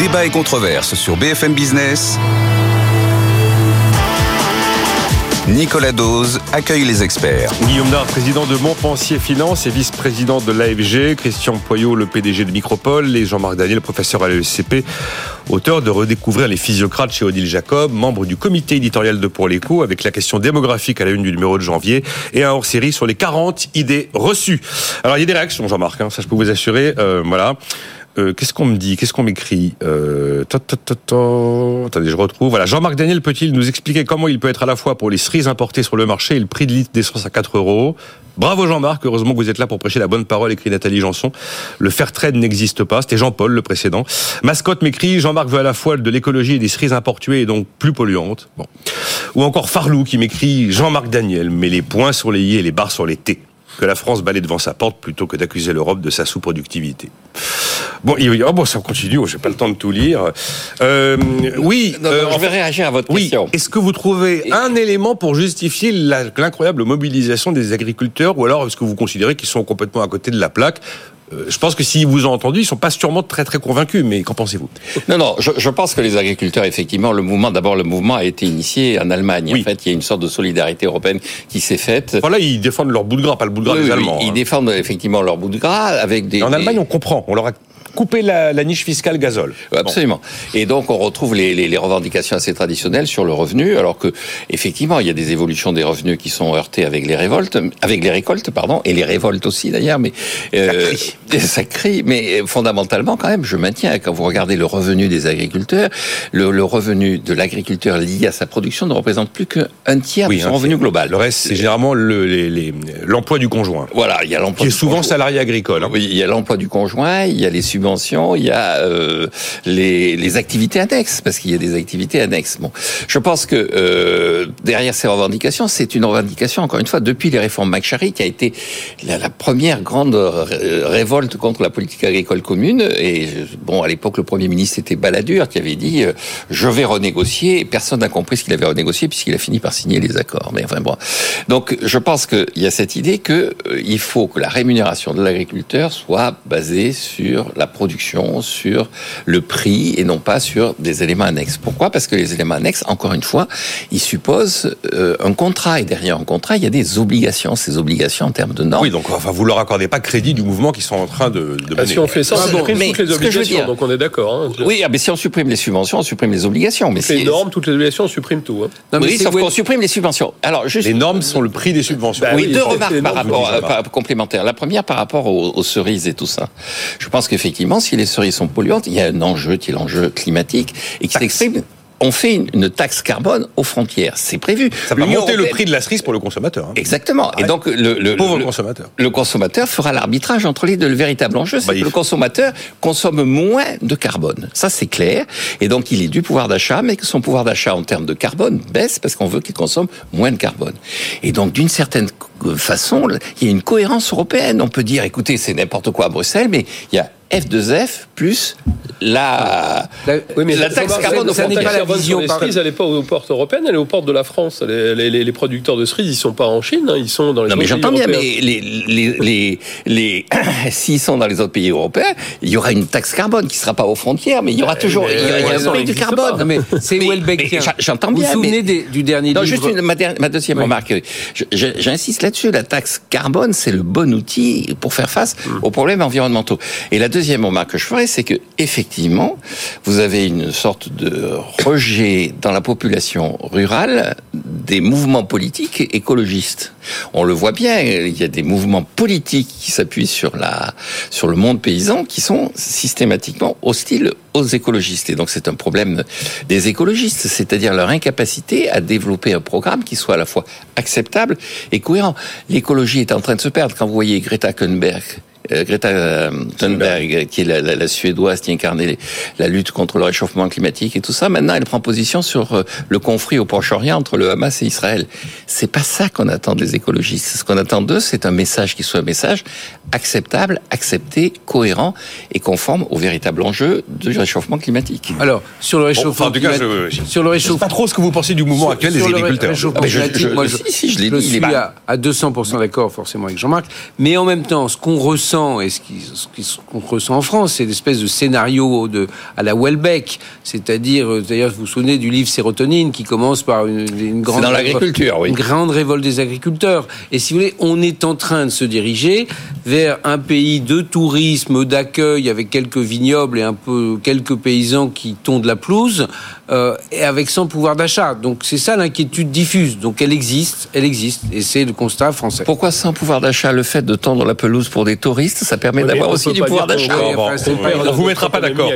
Débat et controverse sur BFM Business. Nicolas Dose accueille les experts. Guillaume Nard, président de Montpensier Finance et vice-président de l'AFG, Christian Poyot, le PDG de Micropole, et Jean-Marc Daniel, professeur à l'ESCP, auteur de Redécouvrir les physiocrates chez Odile Jacob, membre du comité éditorial de Pour l'écho, avec la question démographique à la une du numéro de janvier, et un hors-série sur les 40 idées reçues. Alors il y a des réactions, Jean-Marc, hein, ça je peux vous assurer, euh, voilà. Euh, qu'est-ce qu'on me dit? Qu'est-ce qu'on m'écrit? Euh, Attendez, je retrouve. Voilà, Jean-Marc Daniel peut-il nous expliquer comment il peut être à la fois pour les cerises importées sur le marché et le prix de litre d'essence à 4 euros Bravo Jean-Marc, heureusement que vous êtes là pour prêcher la bonne parole, écrit Nathalie Janson. Le fair trade n'existe pas, c'était Jean-Paul le précédent. Mascotte m'écrit, Jean-Marc veut à la fois de l'écologie et des cerises importuées et donc plus polluantes. Bon. Ou encore Farlou qui m'écrit, Jean-Marc Daniel met les points sur les i et les barres sur les t que la France balaye devant sa porte plutôt que d'accuser l'Europe de sa sous-productivité. Bon, oh bon, ça continue, oh, j'ai pas le temps de tout lire. Euh, oui, euh, je vais réagir à votre oui. question. Est-ce que vous trouvez un élément pour justifier l'incroyable mobilisation des agriculteurs, ou alors est-ce que vous considérez qu'ils sont complètement à côté de la plaque? Euh, je pense que s'ils vous ont entendu, ils sont pas sûrement très très convaincus. Mais qu'en pensez-vous? Non, non. Je, je, pense que les agriculteurs, effectivement, le mouvement. D'abord, le mouvement a été initié en Allemagne. En fait, il y a une sorte de solidarité européenne qui s'est faite. Voilà, ils défendent leur bout de gras, pas le bout de gras oui, des oui, Allemands. Ils hein. défendent effectivement leur bout de gras avec des. En des... Allemagne, on comprend. On leur a couper la, la, niche fiscale gazole. Absolument. Bon. Et donc on retrouve les, les, les, revendications assez traditionnelles sur le revenu, alors que effectivement il y a des évolutions des revenus qui sont heurtées avec les révoltes, avec les récoltes, pardon, et les révoltes aussi d'ailleurs. Mais euh, ça, crie. ça crie. Mais fondamentalement quand même, je maintiens quand vous regardez le revenu des agriculteurs, le, le revenu de l'agriculteur lié à sa production ne représente plus qu'un tiers oui, de son revenu global. Le reste c'est généralement l'emploi du conjoint. Voilà, il y a l'emploi qui est souvent salarié agricole. Hein. Oui, il y a l'emploi du conjoint, il y a les il y a euh, les, activités annexes, parce qu'il y a des activités annexes. Bon, je pense que euh, derrière ces revendications, c'est une revendication, encore une fois, depuis les réformes McCharry, qui a été la, première grande révolte contre la politique agricole commune. Et bon, à l'époque, le Premier ministre était Balladur, qui avait dit euh, « je vais renégocier ». Personne n'a compris ce qu'il avait renégocié, puisqu'il a fini par signer les accords. Mais enfin bon. Donc, je pense qu'il y a cette idée que il faut que la rémunération de l'agriculteur soit basée sur la production, sur le prix et non pas sur des éléments annexes. Pourquoi? Parce que les éléments annexes, encore une fois, ils supposent euh, un contrat et derrière un contrat, il y a des obligations. Ces obligations en termes de normes. Oui, donc enfin, vous leur accordez pas crédit du mouvement qu'ils sont en train de, de ah, si on fait ça, on bon, supprime toutes les obligations. dire- Donc on est d'accord. Hein. Oui, ah, mais si on supprime les subventions, on supprime les obligations. Mais si- normes, toutes les obligations, on supprime tout. hein. Non, mais oui, sauf qu'on supprime les subventions. Alors, juste Les normes sont le prix des subventions. Bah oui, oui, deux remarques par rapport, euh, par- complémentaires. La première par rapport aux, aux cerises et tout ça. Je pense qu'effectivement, si les cerises sont polluantes, il y a un enjeu qui est l'enjeu climatique et qui s'exprime. On fait une, taxe carbone aux frontières, c'est prévu. Ça va monter le prix de la cerise pour le consommateur. hein. Exactement. Et donc le, le, Pauvre le- consommateur. le consommateur fera l'arbitrage entre les deux. Le véritable enjeu, c'est Bah, que le consommateur consomme moins de carbone. Ça, c'est clair. Et donc, il est du pouvoir d'achat, mais que son pouvoir d'achat en termes de carbone baisse parce qu'on veut qu'il consomme moins de carbone. Et donc, d'une certaine façon, il y a une cohérence européenne. On peut dire, écoutez, c'est n'importe quoi à Bruxelles, mais il y a F2F plus la, La- Oui, mais la taxe carbone ça- aux La vision cerises, elle n'est pas aux portes européennes, elle est aux portes de la France. Les, les- les- les producteurs de cerises, ils sont pas en Chine, hein, ils sont dans les Non mais autres pays j'entends bien, mais les, les, s'ils sont dans les autres pays européens, il y aura une taxe carbone qui sera pas aux frontières, mais il y aura toujours, mais il y a, il y a pour un prix du carbone. pas. Non, mais c'est Mais- mais j'a- j'entends Vous bien, vous souvenez mais- des- du dernier Non, livre juste une, ma, der- ma deuxième Oui. remarque. J'insiste là-dessus. La taxe carbone, c'est le bon outil pour faire face Hmm. aux problèmes environnementaux. Et la deuxième remarque que je ferai, c'est que effectivement, vous avez une sorte de rejet dans la population rurale des mouvements politiques écologistes. On le voit bien. Il y a des mouvements politiques qui s'appuient sur la sur le monde paysan qui sont systématiquement hostiles aux écologistes. Et donc c'est un problème des écologistes, c'est-à-dire leur incapacité à développer un programme qui soit à la fois acceptable et cohérent. L'écologie est en train de se perdre. Quand vous voyez Greta Thunberg, Greta euh, Thunberg, qui est la, la- la suédoise qui incarnait la lutte contre le réchauffement climatique et tout ça, maintenant elle prend position sur euh, le conflit au Proche-Orient entre le Hamas et Israël. C'est pas ça qu'on attend des écologistes. Ce qu'on attend d'eux, c'est un message qui soit un message acceptable, accepté, cohérent et conforme au véritable enjeu du réchauffement climatique. Alors, sur le Bon, réchauffement enfin, en tout cas, climatique- je, je, sur le je sais réchauffement pas trop ce que vous pensez du mouvement actuel des sur le ré- agriculteurs. réchauffement Ah, mais je- climatique, je- moi, si, si, je suis à, à 200% d'accord forcément avec Jean-Marc, mais en même temps, ce qu'on ressent ressent, et ce qu'on ressent en France, c'est l'espèce de scénario de, à la Welbeck. C'est-à-dire, euh, d'ailleurs, vous vous souvenez du livre Sérotonine qui commence par une, une grande. dans l'agriculture, oui. Une grande révolte des agriculteurs. Et si vous voulez, on est en train de se diriger vers un pays de tourisme, d'accueil, avec quelques vignobles et un peu quelques paysans qui tondent la pelouse, euh, et avec sans pouvoir d'achat. Donc c'est ça l'inquiétude diffuse. Donc elle existe, elle existe, et c'est le constat français. Pourquoi sans pouvoir d'achat Le fait de tendre la pelouse pour des touristes, ça permet d'avoir aussi du pouvoir d'achat. on vous mettra pas d'accord.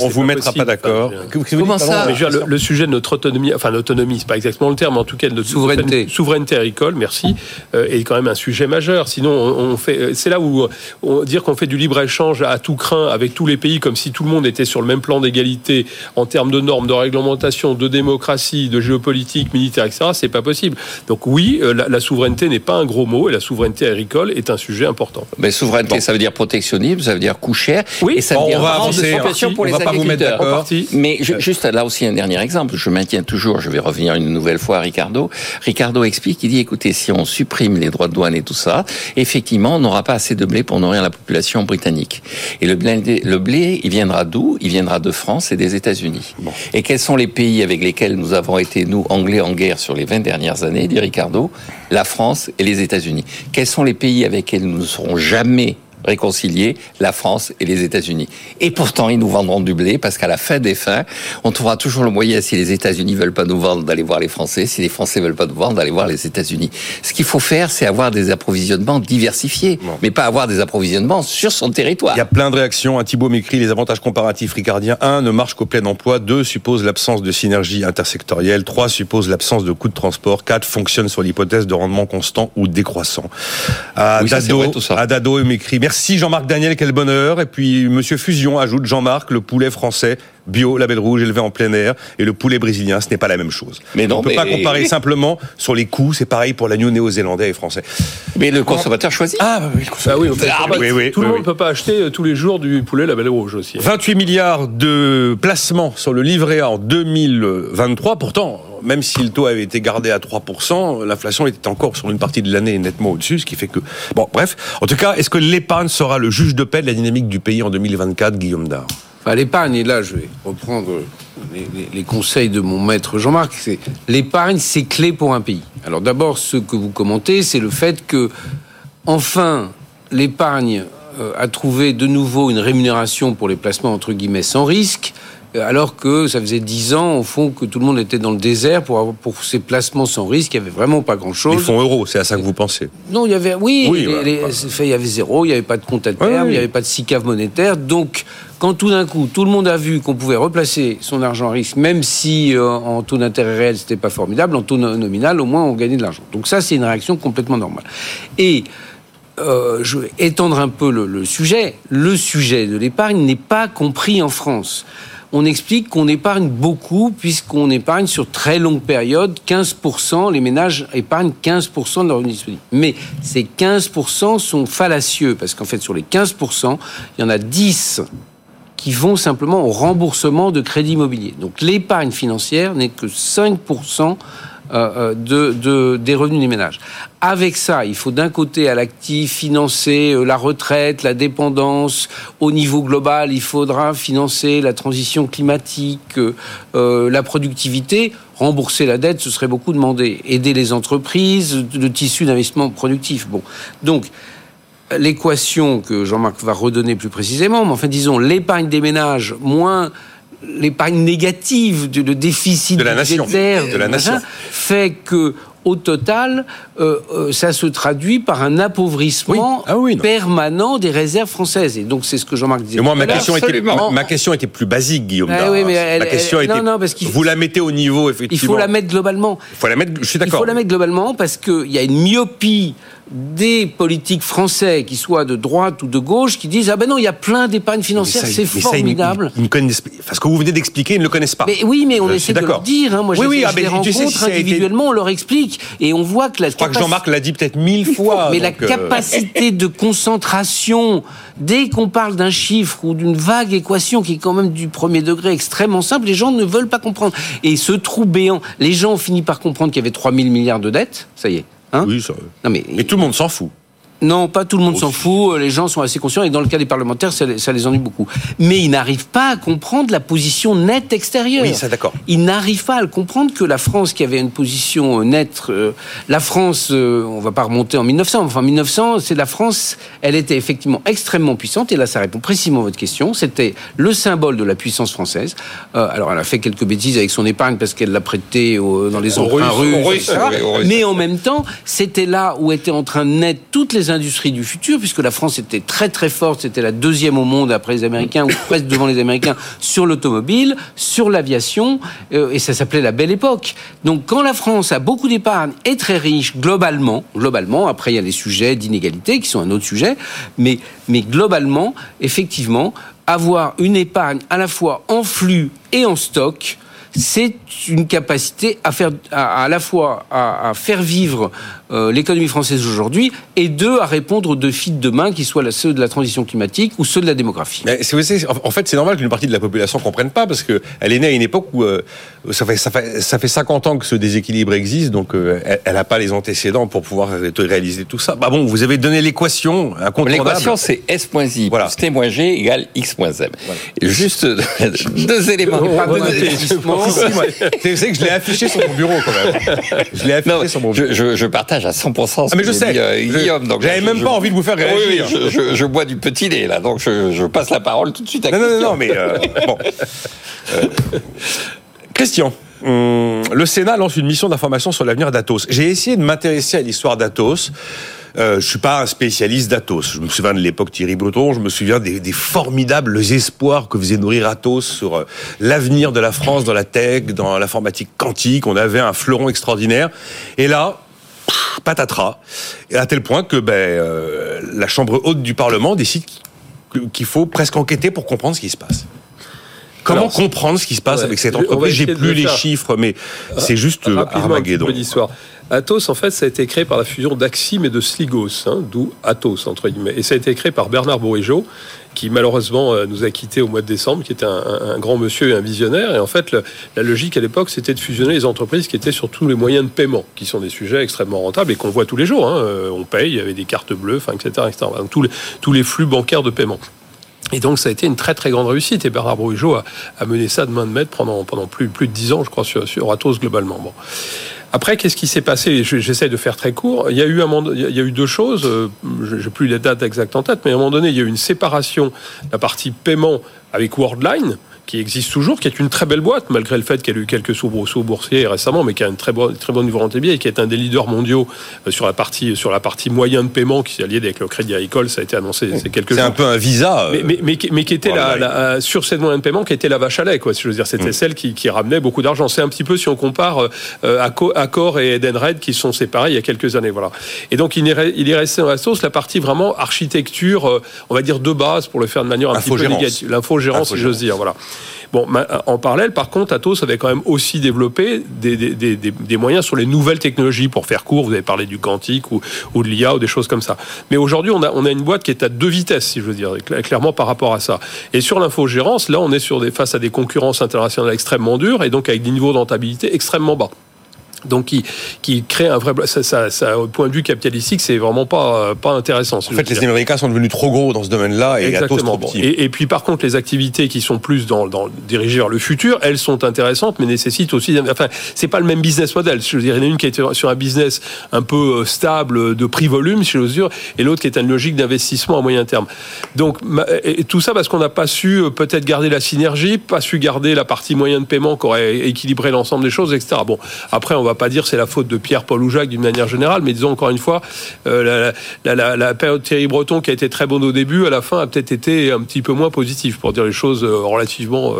On vous mettra pas d'accord. Comment ça le, sujet de notre autonomie, enfin l'autonomie, c'est pas exactement le terme, en tout cas de notre souveraineté, souveraineté agricole, merci, euh, est quand même un sujet majeur. Sinon, on, fait, c'est là où on, dire qu'on fait du libre échange à tout craint avec tous les pays, comme si tout le monde était sur le même plan d'égalité en termes de normes, de réglementation, de démocratie, de géopolitique, militaire, etc. C'est pas possible. Donc oui, euh, la, souveraineté n'est pas un gros mot et la souveraineté agricole est un sujet important. Mais souveraineté, ça veut dire protectionnisme, ça veut dire coût cher, oui, et ça veut dire on situation pour les agriculteurs. Mais juste là aussi un dernier exemple. Je maintiens toujours, je vais revenir une nouvelle fois à Ricardo. Ricardo explique, il dit écoutez, si on supprime les droits de douane et tout ça, effectivement, on n'aura pas assez de blé pour nourrir la population britannique. Et le blé, le blé il viendra d'où? Il viendra de France et des États-Unis. Et quels sont les pays avec lesquels nous avons été, nous, Anglais, en guerre sur les 20 dernières années, dit Ricardo La France et les États-Unis. Quels sont les pays avec lesquels nous ne serons jamais réconcilier la France et les États-Unis. Et pourtant, ils nous vendront du blé parce qu'à la fin des fins, on trouvera toujours le moyen, si les États-Unis veulent pas nous vendre, d'aller voir les Français, si les Français veulent pas nous vendre, d'aller voir les États-Unis. Ce qu'il faut faire, c'est avoir des approvisionnements diversifiés, mais pas avoir des approvisionnements sur son territoire. Il y a plein de réactions. Un Thibault m'écrit les avantages comparatifs ricardiens. Un, ne marche qu'au plein emploi. Deux, suppose l'absence de synergie intersectorielle. Trois, suppose l'absence de coûts de transport. Quatre, fonctionne sur l'hypothèse de rendement constant ou décroissant. Adado, oui, Adado m'écrit Merci Jean-Marc Daniel, quel bonheur. Et puis Monsieur Fusion ajoute Jean-Marc, le poulet français bio, label rouge, élevé en plein air, et le poulet brésilien, ce n'est pas la même chose. Mais non, on ne peut pas comparer simplement sur les coûts. C'est pareil pour l'agneau néo-zélandais et français. Mais le consommateur choisit. Ah, oui, ah oui, oui, tout le monde ne peut pas acheter euh, tous les jours du poulet label rouge aussi. 28 milliards de placements sur le livret A en 2023. Pourtant, même si le taux avait été gardé à 3%, l'inflation était encore sur une partie de l'année nettement au-dessus, ce qui fait que... Bon, bref. En tout cas, est-ce que l'épargne sera le juge de paix de la dynamique du pays en 2024, Guillaume Dard? L'épargne, et là, je vais reprendre les, conseils de mon maître Jean-Marc, c'est l'épargne, c'est clé pour un pays. Alors d'abord, ce que vous commentez, c'est le fait que, enfin, l'épargne euh, a trouvé de nouveau une rémunération pour les placements entre guillemets sans risque alors que ça faisait dix ans, au fond, que tout le monde était dans le désert pour, pour ces placements sans risque. Il n'y avait vraiment pas grand-chose. Les fonds euros, c'est à ça que vous pensez Non, il y avait, oui, il y avait zéro, il n'y avait pas de compte à terme, il n'y avait pas de SICAV monétaire. Donc, quand tout d'un coup, tout le monde a vu qu'on pouvait replacer son argent à risque, même si euh, en taux d'intérêt réel, c'était pas formidable, en taux nominal, au moins, on gagnait de l'argent. Donc ça, c'est une réaction complètement normale. Et euh, je vais étendre un peu le sujet. Le sujet de l'épargne n'est pas compris en France on explique qu'on épargne beaucoup puisqu'on épargne sur très longue période, 15%, les ménages épargnent 15% de leur revenu disponible. Mais ces 15% sont fallacieux parce qu'en fait sur les 15%, il y en a 10 qui vont simplement au remboursement de crédit immobilier. Donc l'épargne financière n'est que 5% euh, euh, de, des revenus des ménages. Avec ça, il faut d'un côté à l'actif financer euh, la retraite, la dépendance. Au niveau global, il faudra financer la transition climatique, la productivité. Rembourser la dette, ce serait beaucoup demandé. Aider les entreprises, le tissu d'investissement productif. Bon, donc l'équation que Jean-Marc va redonner plus précisément, mais enfin disons l'épargne des ménages moins l'épargne négative, le déficit de la nation, de la nation. fait que au total, euh, euh, ça se traduit par un appauvrissement ah permanent des réserves françaises. Et donc, c'est ce que Jean-Marc disait. Moi, ma question, était, ma, question était plus basique, Guillaume. Ah oui, mais ma question était. Non, parce vous la mettez au niveau, effectivement. Il faut la mettre globalement. Il faut la mettre, je suis d'accord. Il faut la mettre globalement parce qu'il y a une myopie des politiques français, qui soient de droite ou de gauche, qui disent Ah ben non, il y a plein d'épargne financière, c'est formidable. ils, connaissent, ce que vous venez d'expliquer, ils ne le connaissent pas. Mais oui, mais on essaie de leur dire. Hein. Moi, oui, oui, ah ben, les rencontre individuellement, on leur explique. Et on voit que la. Je crois que Jean-Marc l'a dit peut-être mille fois. Mais la euh, capacité de concentration, dès qu'on parle d'un chiffre ou d'une vague équation qui est quand même du premier degré extrêmement simple, les gens ne veulent pas comprendre. Et ce trou béant, les gens ont fini par comprendre qu'il y avait 3 000 milliards de dettes, ça y est. Hein oui, ça... non, mais... mais tout le monde s'en fout. Non, pas tout le monde s'en fout. Les gens sont assez conscients et dans le cas des parlementaires, ça, les- ça les ennuie beaucoup. Mais ils n'arrivent pas à comprendre la position nette extérieure. Oui, ça, d'accord. Ils n'arrivent pas à le comprendre que la France, qui avait une position euh, nette, euh, la France, euh, on va pas remonter en 1900. Enfin, 1900, c'est la France. Elle était effectivement extrêmement puissante. Et là, ça répond précisément à votre question. C'était le symbole de la puissance française. Euh, alors, elle a fait quelques bêtises avec son épargne parce qu'elle l'a prêté au- dans les emprunts Russes. Mais en même temps, c'était là où étaient en train de naître toutes les industries du futur, puisque la France était très très forte, c'était la deuxième au monde après les Américains, ou presque devant les Américains, sur l'automobile, sur l'aviation, euh, et ça s'appelait la belle époque. Donc quand la France a beaucoup d'épargne, est très riche globalement, globalement, après il y a les sujets d'inégalité qui sont un autre sujet, mais, mais globalement, effectivement, avoir une épargne à la fois en flux et en stock, c'est une capacité à faire à, la fois à faire vivre euh, l'économie française aujourd'hui et deux à répondre aux défis de demain qui soient ceux de la transition climatique ou ceux de la démographie. Mais c'est aussi- en fait, c'est normal qu'une partie de la population comprenne pas parce que elle est née à une époque où euh, ça, fait, ça, fait, ça fait 50 ans que ce déséquilibre existe, donc euh, elle- n'a pas les antécédents pour pouvoir ré- réaliser tout ça. Bah bon, vous avez donné l'équation incontournable. L'équation, c'est S moins I Voilà. plus T moins G égale X moins M. Et Juste deux éléments. Si, C'est c'est que je l'ai affiché sur mon bureau quand même. Je l'ai affiché Non, sur mon bureau. je, je, je partage à 100% ce Ah, mais que je dit, sais. euh, Je- Guillaume. donc j'avais même je- pas envie de vous faire réagir. oui, je, je- bois du petit lait là, donc je, passe la parole tout de suite à Non, non, non, Christian. non, mais euh, bon. Euh, Christian, hum, le Sénat lance une mission d'information sur l'avenir d'Atos. J'ai essayé de m'intéresser à l'histoire d'Atos. Euh, je suis pas un spécialiste d'Atos. Je me souviens de l'époque Thierry Breton. Je me souviens des, des formidables espoirs que faisait nourrir Atos sur euh, l'avenir de la France dans la tech, dans l'informatique quantique. On avait un fleuron extraordinaire. Et là, patatras. À tel point que ben, euh, la Chambre haute du Parlement décide qu'il faut presque enquêter pour comprendre ce qui se passe. Comment Alors, comprendre ce qui se passe ouais, avec cette entreprise? J'ai plus le les chiffres, mais c'est juste euh, Rapidement, un petit Armageddon. peu Atos, en fait, ça a été créé par la fusion d'Axim et de Sligos, hein, d'où Atos, entre guillemets. Et ça a été créé par Bernard Bourigeaud, qui malheureusement euh, nous a quittés au mois de décembre, qui était un, grand monsieur et un visionnaire. Et en fait, la logique à l'époque, c'était de fusionner les entreprises qui étaient sur tous les moyens de paiement, qui sont des sujets extrêmement rentables et qu'on voit tous les jours. hein. Euh, On paye, il y avait des cartes bleues, etc., etc. Donc, tous, les, flux bancaires de paiement. Et donc ça a été une très très grande réussite et Bernard Bourigeau a, mené ça de main de maître pendant, plus de dix ans, je crois, sur, sur Atos globalement. Bon. Après, qu'est-ce qui s'est passé? Je- J'essaie de faire très court. Il y a eu, deux choses. euh, Je n'ai plus les dates exactes en tête, mais à un moment donné, il y a eu une séparation de la partie paiement avec Worldline qui existe toujours, qui est une très belle boîte, malgré le fait qu'elle a eu quelques soubresauts boursiers récemment, mais qui a une très bonne, très bonne niveau rentabilité et qui est un des leaders mondiaux euh, sur la partie, sur la partie moyen de paiement qui s'est allié avec le Crédit Agricole. Ça a été annoncé ces quelques C'est un peu un visa. euh, mais, mais, mais, qui- mais qui était la, Worldline. la- euh, sur cette moyenne de paiement qui était la vache à lait quoi. Si je veux dire c'était celle qui, qui ramenait beaucoup d'argent. C'est un petit peu si on compare euh, Acco- Accor et Edenred qui sont séparés il y a quelques années voilà. Et donc il est, il est resté dans la sauce la partie vraiment architecture on va dire de base pour le faire de manière un petit peu négative. L'infogérance si j'ose dire voilà Bon, en parallèle, par contre, Atos avait quand même aussi développé des, moyens sur les nouvelles technologies pour faire court. Vous avez parlé du quantique ou, de l'IA ou des choses comme ça. Mais aujourd'hui, on a, une boîte qui est à deux vitesses, si je veux dire, cla- clairement par rapport à ça. Et sur l'infogérance, là, on est face à des concurrences internationales extrêmement dures et donc avec des niveaux de rentabilité extrêmement bas. Donc, qui, qui crée un vrai. Ça, ça, ça, au point de vue capitalistique, c'est vraiment pas, pas intéressant. En fait, dire. les Américains sont devenus trop gros dans ce domaine-là et Exactement. trop petit. Et, et puis par contre, les activités qui sont plus dans, dans dirigées vers le futur, elles sont intéressantes, mais nécessitent aussi. Enfin, c'est pas le même business model. Je veux dire, il y en a une qui est sur un business un peu euh, stable de prix volume, si j'ose dire, et l'autre qui est une logique d'investissement à moyen terme. Donc et tout ça parce qu'on n'a pas su euh, peut-être garder la synergie, pas su garder la partie moyen de paiement qui aurait équilibré l'ensemble des choses, etc. Bon, après, on va pas dire c'est la faute de Pierre, Paul ou Jacques d'une manière générale, mais disons encore une fois, euh, la, période Thierry Breton qui a été très bonne au début, à la fin a peut-être été un petit peu moins positive pour dire les choses euh, relativement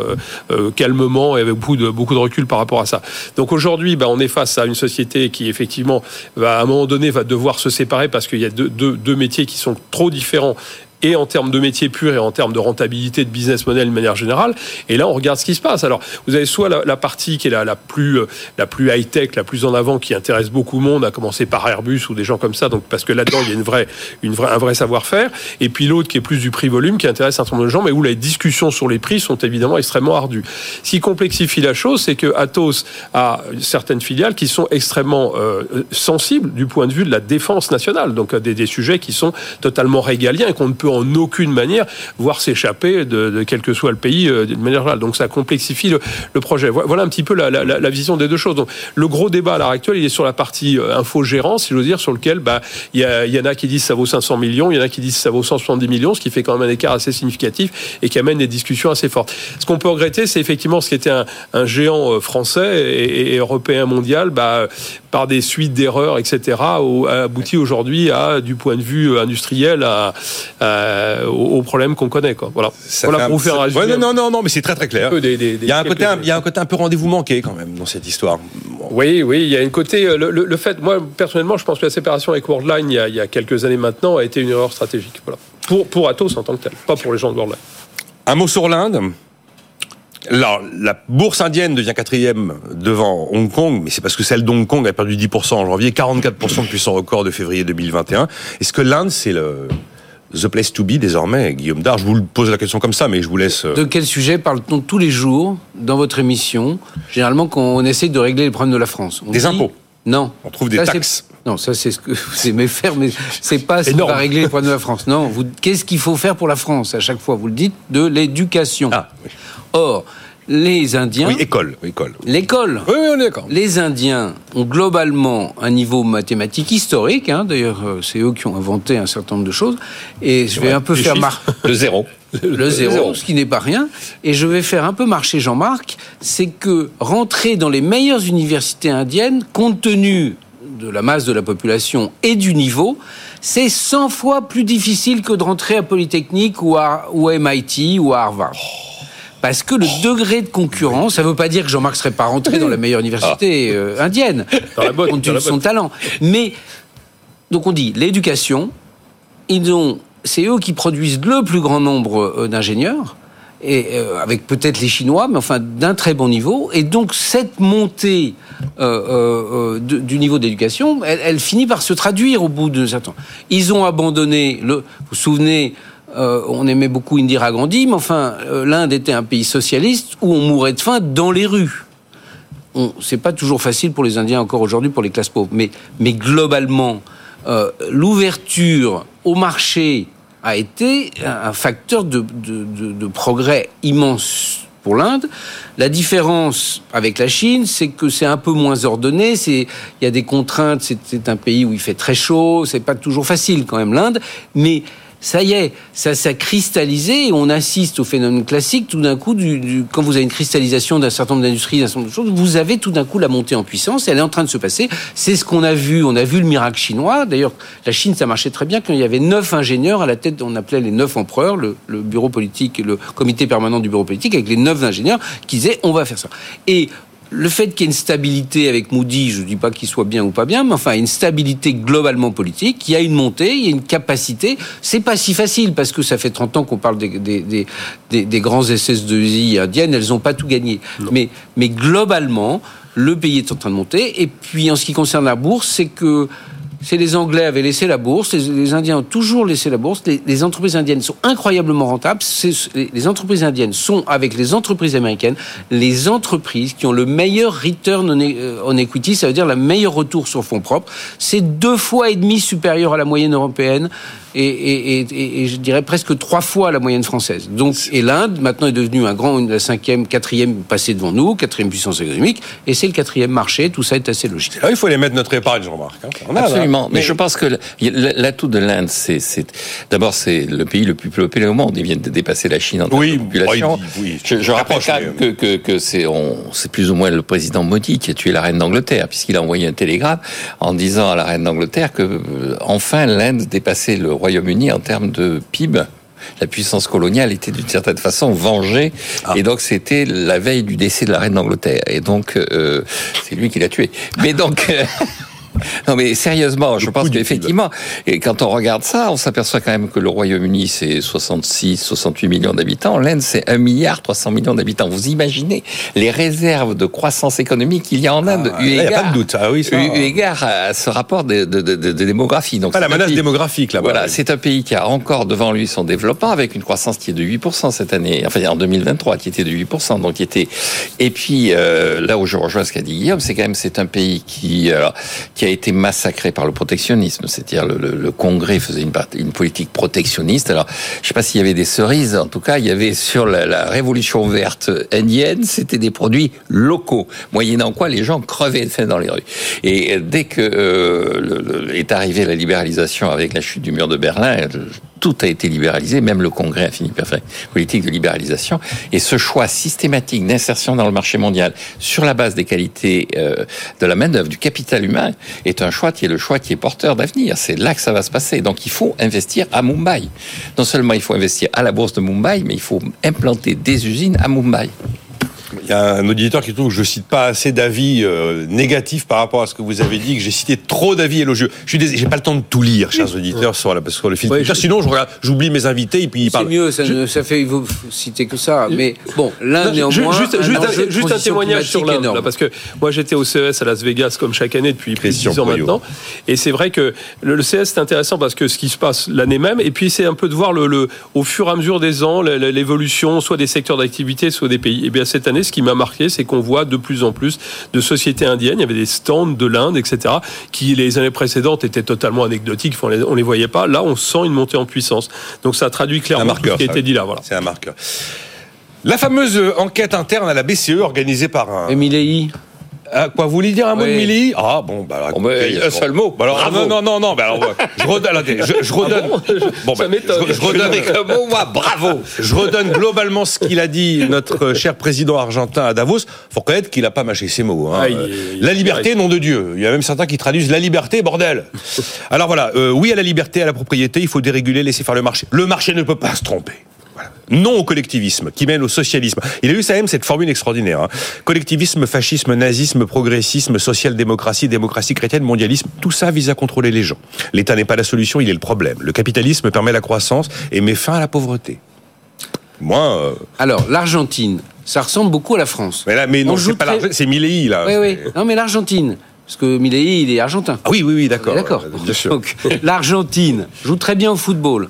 euh, calmement et avec beaucoup de, recul par rapport à ça. Donc aujourd'hui, bah, on est face à une société qui effectivement va à un moment donné va devoir se séparer parce qu'il y a deux, deux métiers qui sont trop différents et en termes de métier pur et en termes de rentabilité de business model de manière générale. Et là, on regarde ce qui se passe. Alors, vous avez soit la, partie qui est la, plus, la plus high-tech, la plus en avant, qui intéresse beaucoup de monde, à commencer par Airbus ou des gens comme ça, donc parce que là-dedans, il y a une vraie, une vraie, un vrai savoir-faire. Et puis l'autre qui est plus du prix-volume, qui intéresse un certain nombre de gens, mais où les discussions sur les prix sont évidemment extrêmement ardues. Ce qui complexifie la chose, c'est que Atos a certaines filiales qui sont extrêmement euh, sensibles du point de vue de la défense nationale, donc des, des sujets qui sont totalement régaliens et qu'on ne peut en aucune manière voir s'échapper de, quel que soit le pays euh, d'une manière générale. Donc ça complexifie le, projet. Voilà un petit peu la, vision des deux choses. Donc le gros débat à l'heure actuelle, il est sur la partie euh, infogérance, si j'ose dire, sur lequel bah il y, y, en a qui disent ça vaut 500 millions, il y en a qui disent ça vaut 170 millions, ce qui fait quand même un écart assez significatif et qui amène des discussions assez fortes. Ce qu'on peut regretter, c'est effectivement ce qui était un, géant euh, français et, européen mondial, bah, par des suites d'erreurs, etc., a abouti aujourd'hui à, du point de vue industriel, à, aux problèmes qu'on connaît. Quoi. Voilà. Ça voilà pour faire un résumé. non, non, non, mais c'est très très clair. Des, des, il, y a un côté, un, il y a un côté un peu rendez-vous manqué quand même dans cette histoire. Oui, oui, il y a un côté. Euh, le, le, fait, moi personnellement, je pense que la séparation avec Worldline il y, a, il y a quelques années maintenant a été une erreur stratégique. Voilà. Pour, pour Atos en tant que tel, pas pour les gens de Worldline. Un mot sur l'Inde. Alors, la bourse indienne devient quatrième devant Hong Kong, mais c'est parce que celle d'Hong Kong a perdu 10% en janvier, 44% depuis son record de février 2021. Est-ce que l'Inde, c'est le, The Place to Be désormais, Guillaume Dard Je vous pose la question comme ça, mais je vous laisse. Euh, de quel sujet parle-t-on tous les jours dans votre émission Généralement, quand on essaie de régler les problèmes de la France? On des impôts Non. On trouve des taxes. Non, ça c'est ce que vous aimez faire, mais c'est pas ce qui va régler les problèmes de la France. Non, qu'est-ce qu'il faut faire pour la France À chaque fois, vous le dites, de l'éducation. Ah, oui. Or, les Indiens. Oui, école. école. L'école. Oui, oui, on est d'accord. Les Indiens ont globalement un niveau mathématique historique. Hein, D'ailleurs, euh, c'est eux qui ont inventé un certain nombre de choses. Et je vais un peu faire marcher. Le zéro. Le zéro, ce qui n'est pas rien. Et je vais faire un peu marcher Jean-Marc. C'est que rentrer dans les meilleures universités indiennes, compte tenu de la masse de la population et du niveau, c'est 100 fois plus difficile que de rentrer à Polytechnique ou à, ou à MIT ou à Harvard. Parce que le degré de concurrence, ça ne veut pas dire que Jean-Marc serait pas rentré dans la meilleure université euh, indienne, compte tenu de son talent. Mais, donc on dit, l'éducation, ils ont, c'est eux qui produisent le plus grand nombre euh, d'ingénieurs, et euh, avec peut-être les Chinois, mais enfin d'un très bon niveau. Et donc cette montée de, du niveau d'éducation, elle, elle, finit par se traduire au bout de certain temps. Ils ont abandonné, le, vous vous souvenez, euh, on aimait beaucoup Indira Gandhi, mais enfin, euh, l'Inde était un pays socialiste où on mourait de faim dans les rues. C'est pas toujours facile pour les Indiens encore aujourd'hui, pour les classes pauvres, mais, globalement, euh, l'ouverture au marché a été un facteur de, progrès immense pour l'Inde. La différence avec la Chine, c'est que c'est un peu moins ordonné. Il y a des contraintes. C'est un pays où il fait très chaud. C'est pas toujours facile quand même l'Inde, mais ça y est, ça s'est cristallisé on assiste au phénomène classique. Tout d'un coup, quand vous avez une cristallisation d'un certain nombre d'industries, d'un certain nombre de choses, vous avez tout d'un coup la montée en puissance. Et elle est en train de se passer. C'est ce qu'on a vu. On a vu le miracle chinois. D'ailleurs, la Chine, ça marchait très bien quand il y avait neuf ingénieurs à la tête. On appelait les neuf empereurs, le, le bureau politique, le comité permanent du bureau politique, avec les neuf ingénieurs qui disaient on va faire ça. Et le fait qu'il y ait une stabilité avec Moody, je ne dis pas qu'il soit bien ou pas bien, mais enfin une stabilité globalement politique, il y a une montée, il y a une capacité. C'est pas si facile parce que ça fait 30 ans qu'on parle des, des, des, des, grands SS2I indiennes, elles n'ont pas tout gagné. Mais, mais globalement, le pays est en train de monter. Et puis en ce qui concerne la bourse, c'est que c'est les Anglais avaient laissé la bourse, les, Indiens ont toujours laissé la bourse. Les, entreprises indiennes sont incroyablement rentables. Les, entreprises indiennes sont, avec les entreprises américaines, les entreprises qui ont le meilleur return on, euh, equity, ça veut dire le meilleur retour sur fonds propres. C'est deux fois et demi supérieur à la moyenne européenne et, je dirais presque trois fois la moyenne française. Donc, et l'Inde, maintenant, est devenue un grand, la cinquième, quatrième passé devant nous, quatrième puissance économique, et c'est le quatrième marché. Tout ça est assez logique. il faut aller mettre notre épargne, Jean-Marc. Hein. Absolument. Mais, je pense que l'atout de l'Inde, c'est, d'abord, c'est le pays le plus peuplé au monde. Ils viennent de dépasser la Chine en termes de population. Oui, je, je rappelle que, que, que c'est, c'est plus ou moins le président Modi qui a tué la reine d'Angleterre, puisqu'il a envoyé un télégramme en disant à la reine d'Angleterre que, euh, enfin, l'Inde dépassait le Royaume-Uni en termes de PIB la puissance coloniale était d'une certaine façon vengée. Ah. Et donc, c'était la veille du décès de la reine d'Angleterre. Et donc, euh, c'est lui qui l'a tué. Mais donc... Non, mais sérieusement, je pense qu'effectivement, et quand on regarde ça, on s'aperçoit quand même que le Royaume-Uni, c'est 66, 68 millions d'habitants. L'Inde, c'est 1 milliard 300 millions d'habitants. Vous imaginez les réserves de croissance économique qu'il y a en Inde, ah, eu égard, a pas de doute. Ah oui, ça, eu égard à ce rapport de, de, de, de démographie. Donc, pas la menace démographique, là-bas. Voilà, c'est un pays qui a encore devant lui son développement avec une croissance qui est de 8% cette année, enfin en 2023, qui était de 8%. Donc, qui était. Et puis, euh, là où je rejoins ce qu'a dit Guillaume, c'est quand même c'est un pays qui, euh, qui a été massacré par le protectionnisme. C'est-à-dire le, le, Congrès faisait une, politique protectionniste. Alors, je sais pas s'il y avait des cerises. En tout cas, il y avait sur la, révolution verte indienne, c'était des produits locaux, moyennant quoi les gens crevaient dans les rues. Et dès que euh, est arrivée la libéralisation avec la chute du mur de Berlin, tout a été libéralisé, même le Congrès a fini par faire politique de libéralisation. Et ce choix systématique d'insertion dans le marché mondial sur la base des qualités euh, de la main-d'œuvre, du capital humain, est un choix qui est le choix qui est porteur d'avenir. C'est là que ça va se passer. Donc il faut investir à Mumbai. Non seulement il faut investir à la bourse de Mumbai, mais il faut implanter des usines à Mumbai. Il y a un auditeur qui trouve que je cite pas assez d'avis euh, négatifs par rapport à ce que vous avez dit, que j'ai cité trop d'avis élogieux. Je suis j'ai pas le temps de tout lire, chers auditeurs, sur, la, sur le film. Sinon, j'oublie mes invités et puis ils parlent. C'est mieux, ça, ça fait vous citer que ça. Mais bon, l'un néanmoins. Juste, un, juste un, témoignage sur l'Inde, parce que moi j'étais au CES à Las Vegas comme chaque année depuis plus de 10 ans maintenant, et c'est vrai que le, CES c'est intéressant parce que ce qui se passe l'année même, et puis c'est un peu de voir le, le, au fur et à mesure des ans l'évolution, soit des secteurs d'activité, soit des pays. Et bien cette année, ce qui m'a marqué, c'est qu'on voit de plus en plus de sociétés indiennes. Il y avait des stands de l'Inde, etc., qui les années précédentes étaient totalement anecdotiques. On les, les voyait pas. Là, on sent une montée en puissance. Donc ça traduit clairement ce qui a été dit là. Voilà. C'est un marqueur. La fameuse enquête interne à la BCE organisée par un. Émilie ah, quoi, vous voulez dire un mot de Milly? Ah bon, bah un seul mot. Bah, alors, non, non, non, non, bah, alors, je redonne. je, je redonne. Ah bon, ça bah, je, je, redonne. un mot, moi, bravo. Je redonne globalement ce qu'il a dit notre cher président argentin à Davos. Faut reconnaître qu'il a pas mâché ses mots. Hein. Ah, la liberté, nom de Dieu. Il y a même certains qui traduisent la liberté, bordel. Alors voilà, euh, oui à la liberté, à la propriété. Il faut déréguler, laisser faire le marché. Le marché ne peut pas se tromper non au collectivisme, qui mène au socialisme. Il a eu ça même cette formule extraordinaire. Hein. Collectivisme, fascisme, nazisme, progressisme, social-démocratie, démocratie chrétienne, mondialisme, tout ça vise à contrôler les gens. L'État n'est pas la solution, il est le problème. Le capitalisme permet la croissance et met fin à la pauvreté. Moi. Euh, Alors, l'Argentine, ça ressemble beaucoup à la France. Mais là, mais non, c'est pas l'Argentine, c'est Milley, là. Oui, oui. Non, mais l'Argentine. Parce que Milley, il est argentin. Ah oui, oui, oui, d'accord. D'accord. bien sûr. Donc, l'Argentine joue très bien au football.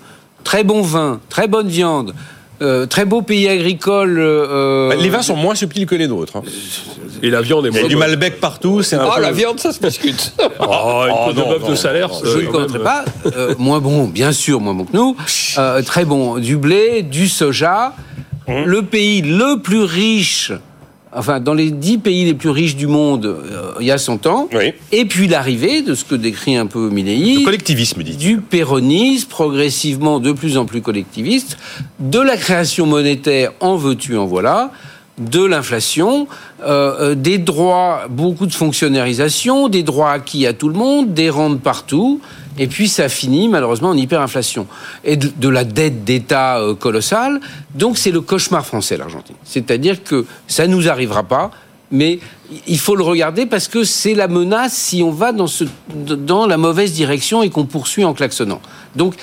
Très bon vin, très bonne viande, euh, très beau pays agricole. Euh, bah, les vins sont moins subtils que les nôtres. Hein. Et la viande est moins. Il y a du Malbec partout. C'est ah, la viande, ça se discute. oh, une de bœuf de salaire. Je ne connaîtrais pas. Euh, moins bon, bien sûr, moins bon que nous. très bon. Du blé, du soja. Hum. Le pays le plus riche enfin dans les dix pays les plus riches du monde euh, il y a 100 ans, et puis l'arrivée de ce que décrit un peu Milley, du collectivisme, dit du péronisme progressivement de plus en plus collectiviste, de la création monétaire en veux-tu en voilà, de l'inflation, euh, euh, des droits, beaucoup de fonctionnalisation, des droits acquis à tout le monde, des rentes partout, et puis ça finit malheureusement en hyperinflation et de, la dette d'État euh, colossale. Donc c'est le cauchemar français l'Argentine. C'est-à-dire que ça nous arrivera pas, mais il faut le regarder parce que c'est la menace si on va dans, la mauvaise direction et qu'on poursuit en klaxonnant. Donc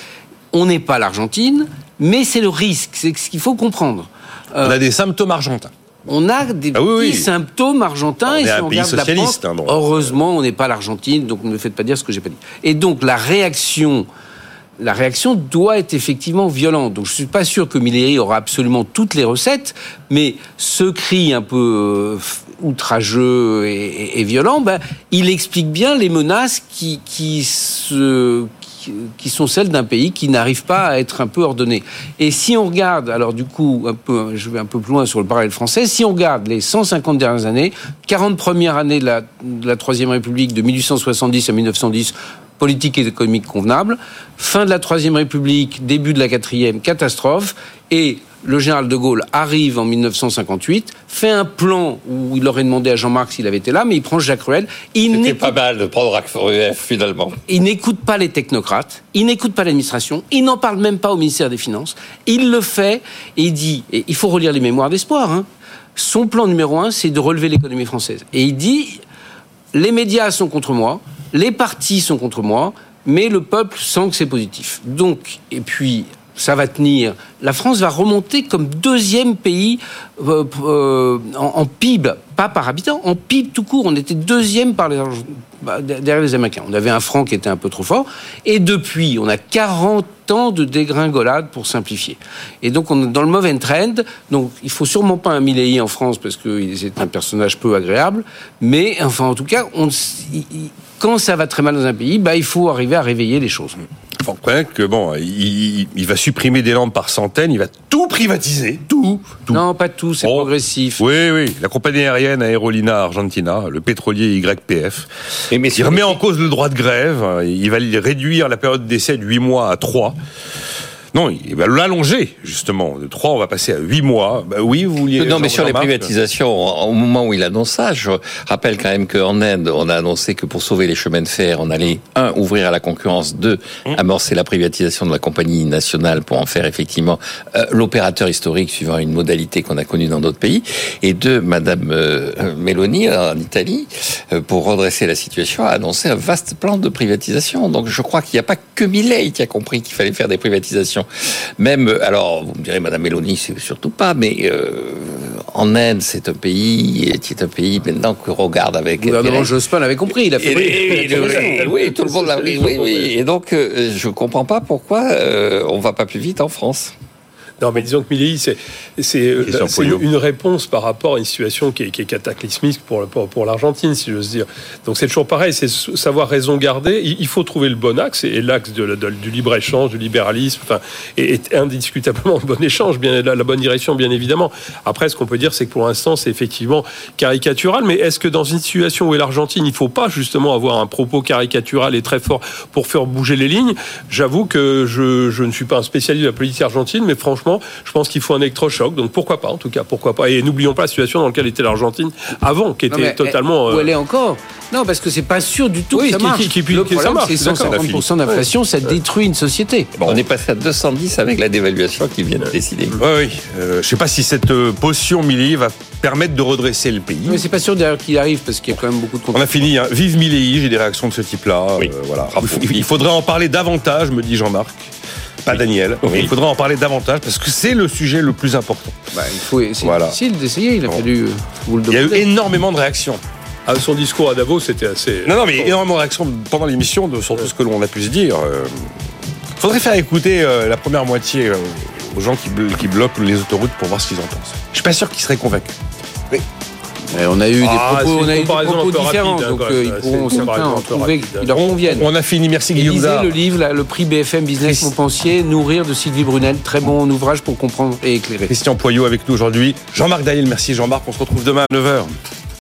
on n'est pas l'Argentine, mais c'est le risque, c'est ce qu'il faut comprendre. on a des symptômes argentins on a des ah petits symptômes argentins. et si on regarde la France, hein, heureusement, on n'est pas l'Argentine, donc ne me faites pas dire ce que j'ai pas dit. Et donc la réaction, la réaction doit être effectivement violente. Donc je suis pas sûr que Milleri aura absolument toutes les recettes, mais ce cri un peu euh, outrageux et, violent, ben, il explique bien les menaces qui, qui se qui sont celles d'un pays qui n'arrive pas à être un peu ordonné. Et si on regarde, alors du coup, je vais un peu plus loin sur le parallèle français, si on regarde les 150 dernières années, 40 premières années de la, de la Troisième République, de 1870 à 1910, politique et économique convenable, fin de la Troisième République, début de la Quatrième, catastrophe, et le général de Gaulle arrive en 1958, fait un plan où il aurait demandé à Jean-Marc s'il avait été là, mais il prend Jacques Ruel. C'était pas mal de prendre Ruel, finalement. Il n'écoute pas les technocrates, il n'écoute pas l'administration, il n'en parle même pas au ministère des Finances. Il le fait et il dit, et il faut relire les mémoires d'espoir, hein, son plan numéro un, c'est de relever l'économie française. Et il dit, les médias sont contre moi, les partis sont contre moi, mais le peuple sent que c'est positif. Donc, et puis, ça va tenir. La France va remonter comme deuxième pays euh, euh, en, PIB, pas par habitant, en PIB tout court. On était deuxième par les, bah, derrière les Américains. On avait un franc qui était un peu trop fort. Et depuis, on a 40 ans de dégringolade pour simplifier. Et donc, on est dans le mauvais trend. Donc, il faut sûrement pas un Milley en France parce que c'est un personnage peu agréable. Mais, enfin, en tout cas, on, quand ça va très mal dans un pays, bah, il faut arriver à réveiller les choses. Faut reconnaître que bon, il, va supprimer des lampes par centaines, il va tout privatiser, tout. Non, pas tout, c'est oh. progressif. Oui, oui, la compagnie aérienne Aerolina Argentina, le pétrolier YPF. Et il remet en cause le droit de grève, il va réduire la période d'essai de 8 mois à 3. Non, il va l'allonger, justement. De 3, on va passer à 8 mois. Bah oui, vous vouliez... Non, mais sur les privatisations, au moment où il annonce ça, je rappelle quand même qu'en Inde, on a annoncé que pour sauver les chemins de fer, on allait, un, ouvrir à la concurrence, deux, hum. amorcer la privatisation de la compagnie nationale pour en faire effectivement euh, l'opérateur historique suivant une modalité qu'on a connue dans d'autres pays, et deux, Madame euh, Meloni, en Italie, euh, pour redresser la situation, a annoncé un vaste plan de privatisation. Donc je crois qu'il n'y a pas que Millet qui a compris qu'il fallait faire des privatisations. Même, alors, vous me direz, Madame Mélanie, c'est surtout pas, mais euh, en Inde, c'est un pays qui est un pays maintenant que regarde avec. Le gouvernement Jospin l'avait compris, il a fait. oui, oui, tout le monde l'a Oui, oui. Et donc, euh, je comprends pas pourquoi euh, on va pas plus vite en France. Non, mais disons que Milley, c'est une réponse par rapport à une situation qui est, qui est cataclysmique pour, pour, pour l'Argentine, si j'ose dire. Donc c'est toujours pareil, c'est savoir raison garder. Il, faut trouver le bon axe, et l'axe de, du libre-échange, du libéralisme, enfin, est, indiscutablement le bon échange, bien, la, la, bonne direction, bien évidemment. Après, ce qu'on peut dire, c'est que pour l'instant, c'est effectivement caricatural, mais est-ce que dans une situation où est l'Argentine, il ne faut pas justement avoir un propos caricatural et très fort pour faire bouger les lignes? J'avoue que je, je ne suis pas un spécialiste de la politique argentine, mais franchement, je pense qu'il faut un électrochoc. Donc pourquoi pas, en tout cas, pourquoi pas. Et n'oublions pas la situation dans laquelle était l'Argentine avant, qui était totalement. Où elle est encore? Non, parce que c'est pas sûr du tout que ça marche. le problème, c'est 150% d'inflation, ça détruit une société. Bon, on est passé à 210 avec la dévaluation qui vient de décider. Oui, oui. Euh, je sais pas si cette euh, potion Milly va permettre de redresser le pays. Mais c'est pas sûr d'ailleurs qu'il arrive parce qu'il y a quand même beaucoup de. On a fini. Hein. Vive Milly, j'ai des réactions de ce type-là. Euh, voilà. il faudrait en parler davantage, me dit Jean-Marc pas Daniel. Il faudra en parler davantage parce que c'est le sujet le plus important. Bah, il faut, c'est difficile d'essayer. Il a fallu euh, vous le Il y a eu énormément de réactions. Ah, son discours à Davos, c'était assez. Non, non, mais énormément de réactions pendant l'émission sur tout ce que l'on a pu se dire. Il euh. faudrait faire écouter euh, la première moitié aux gens qui, qui, bloquent les autoroutes pour voir ce qu'ils en pensent. Je suis pas sûr qu'ils seraient convaincus. On a eu des ah, propos, on a eu des propos différents, hein, donc ils pourront certains en trouver qui leur conviennent. On a fini, merci Guillaume. Lisez le livre, le prix BFM Business Montpensier, Nourrir de Sylvie Brunel, très bon ouvrage pour comprendre et éclairer. Christian Poyot avec nous aujourd'hui. Jean-Marc Daïl, merci Jean-Marc, on se retrouve demain à 9h.